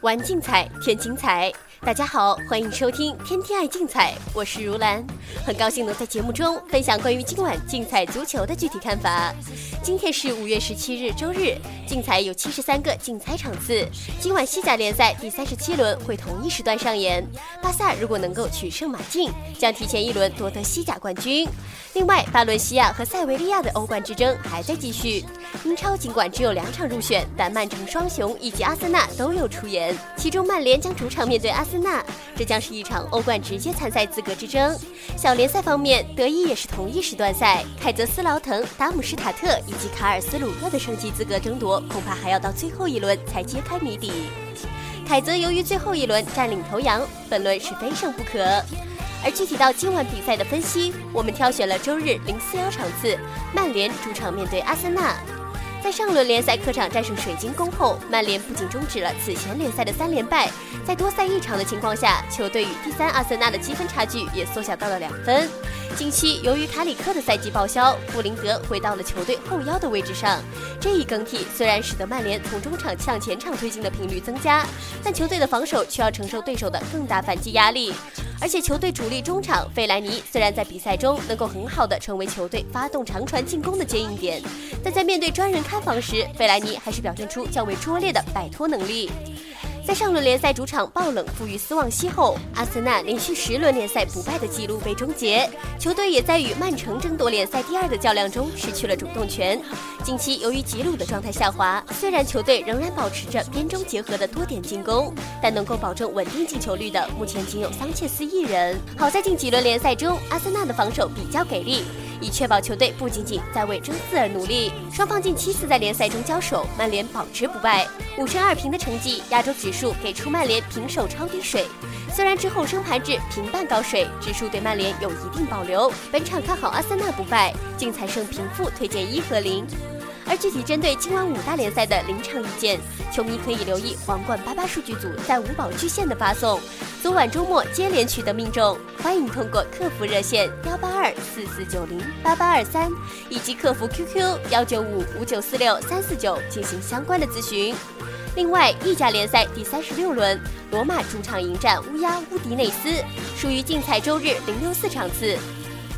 玩竞彩，添精彩。大家好，欢迎收听《天天爱竞彩》，我是如兰，很高兴能在节目中分享关于今晚竞彩足球的具体看法。今天是五月十七日，周日，竞彩有七十三个竞彩场次。今晚西甲联赛第三十七轮会同一时段上演，巴萨如果能够取胜马竞，将提前一轮夺得西甲冠军。另外，巴伦西亚和塞维利亚的欧冠之争还在继续。英超尽管只有两场入选，但曼城双雄以及阿森纳都有出演，其中曼联将主场面对阿森纳，这将是一场欧冠直接参赛资格之争。小联赛方面，德乙也是同一时段赛，凯泽斯劳滕、达姆施塔特以及卡尔斯鲁厄的升级资格争夺，恐怕还要到最后一轮才揭开谜底。凯泽由于最后一轮占领头羊，本轮是非胜不可。而具体到今晚比赛的分析，我们挑选了周日零四幺场次，曼联主场面对阿森纳。在上轮联赛客场战胜水晶宫后，曼联不仅终止了此前联赛的三连败，在多赛一场的情况下，球队与第三阿森纳的积分差距也缩小到了两分。近期由于卡里克的赛季报销，布林德回到了球队后腰的位置上。这一更替虽然使得曼联从中场向前场推进的频率增加，但球队的防守却要承受对手的更大反击压力。而且球队主力中场费莱尼虽然在比赛中能够很好的成为球队发动长传进攻的接应点，但在面对专人看防时，费莱尼还是表现出较为拙劣的摆脱能力。在上轮联赛主场爆冷负于斯旺西后，阿森纳连续十轮联赛不败的纪录被终结，球队也在与曼城争夺联赛第二的较量中失去了主动权。近期由于吉鲁的状态下滑，虽然球队仍然保持着边中结合的多点进攻，但能够保证稳定进球率的目前仅有桑切斯一人。好在近几轮联赛中，阿森纳的防守比较给力。以确保球队不仅仅在为争四而努力。双方近七次在联赛中交手，曼联保持不败，五胜二平的成绩，亚洲指数给出曼联平手超低水。虽然之后升盘至平半高水，指数对曼联有一定保留。本场看好阿森纳不败，竞彩胜平负推荐一和零。而具体针对今晚五大联赛的临场意见，球迷可以留意皇冠八八数据组在五宝巨献的发送。昨晚周末接连取得命中，欢迎通过客服热线幺八二四四九零八八二三以及客服 QQ 幺九五五九四六三四九进行相关的咨询。另外，意甲联赛第三十六轮，罗马主场迎战乌鸦乌迪内斯，属于竞彩周日零六四场次。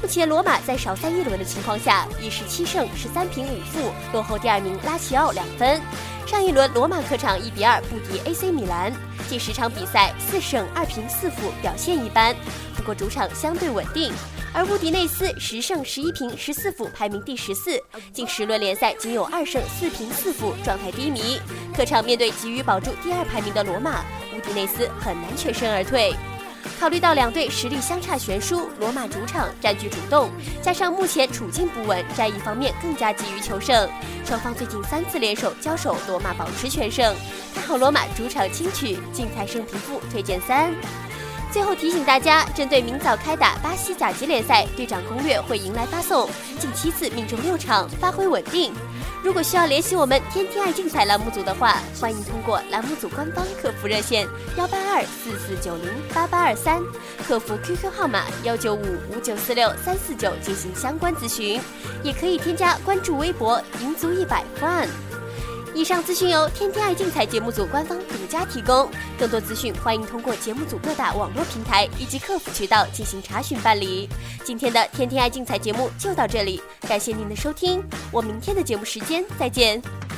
目前，罗马在少赛一轮的情况下，以十七胜十三平五负落后第二名拉齐奥两分。上一轮，罗马客场一比二不敌 AC 米兰。近十场比赛四胜二平四负，表现一般。不过主场相对稳定，而乌迪内斯十胜十一平十四负，排名第十四。近十轮联赛仅有二胜四平四负，状态低迷。客场面对急于保住第二排名的罗马，乌迪内斯很难全身而退。考虑到两队实力相差悬殊，罗马主场占据主动，加上目前处境不稳，战役方面更加急于求胜。双方最近三次联手交手，罗马保持全胜，看好罗马主场轻取，竞彩胜平负，推荐三。最后提醒大家，针对明早开打巴西甲级联赛，队长攻略会迎来发送，近七次命中六场，发挥稳定。如果需要联系我们天天爱竞彩栏目组的话，欢迎通过栏目组官方客服热线幺八二四四九零八八二三，客服 QQ 号码幺九五五九四六三四九进行相关咨询，也可以添加关注微博赢足一百 fun。以上资讯由天天爱竞彩节目组官方家提供，更多资讯欢迎通过节目组各大网络平台以及客服渠道进行查询办理。今天的天天爱竞彩节目就到这里，感谢您的收听，我明天的节目时间再见。